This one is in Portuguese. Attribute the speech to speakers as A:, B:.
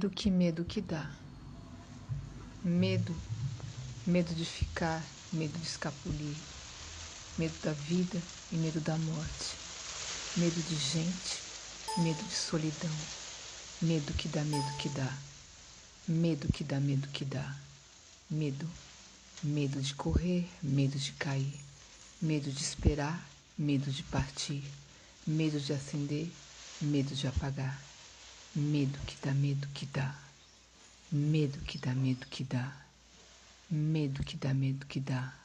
A: Medo, que medo que dá. Medo, medo de ficar, medo de escapulir, medo da vida e medo da morte, medo de gente, medo de solidão, medo que dá, medo que dá, medo que dá, medo que dá, medo, medo de correr, medo de cair, medo de esperar, medo de partir, medo de acender, medo de apagar, medo que dá, medo que dá. Medo que dá, medo que dá. Medo que dá, medo que dá.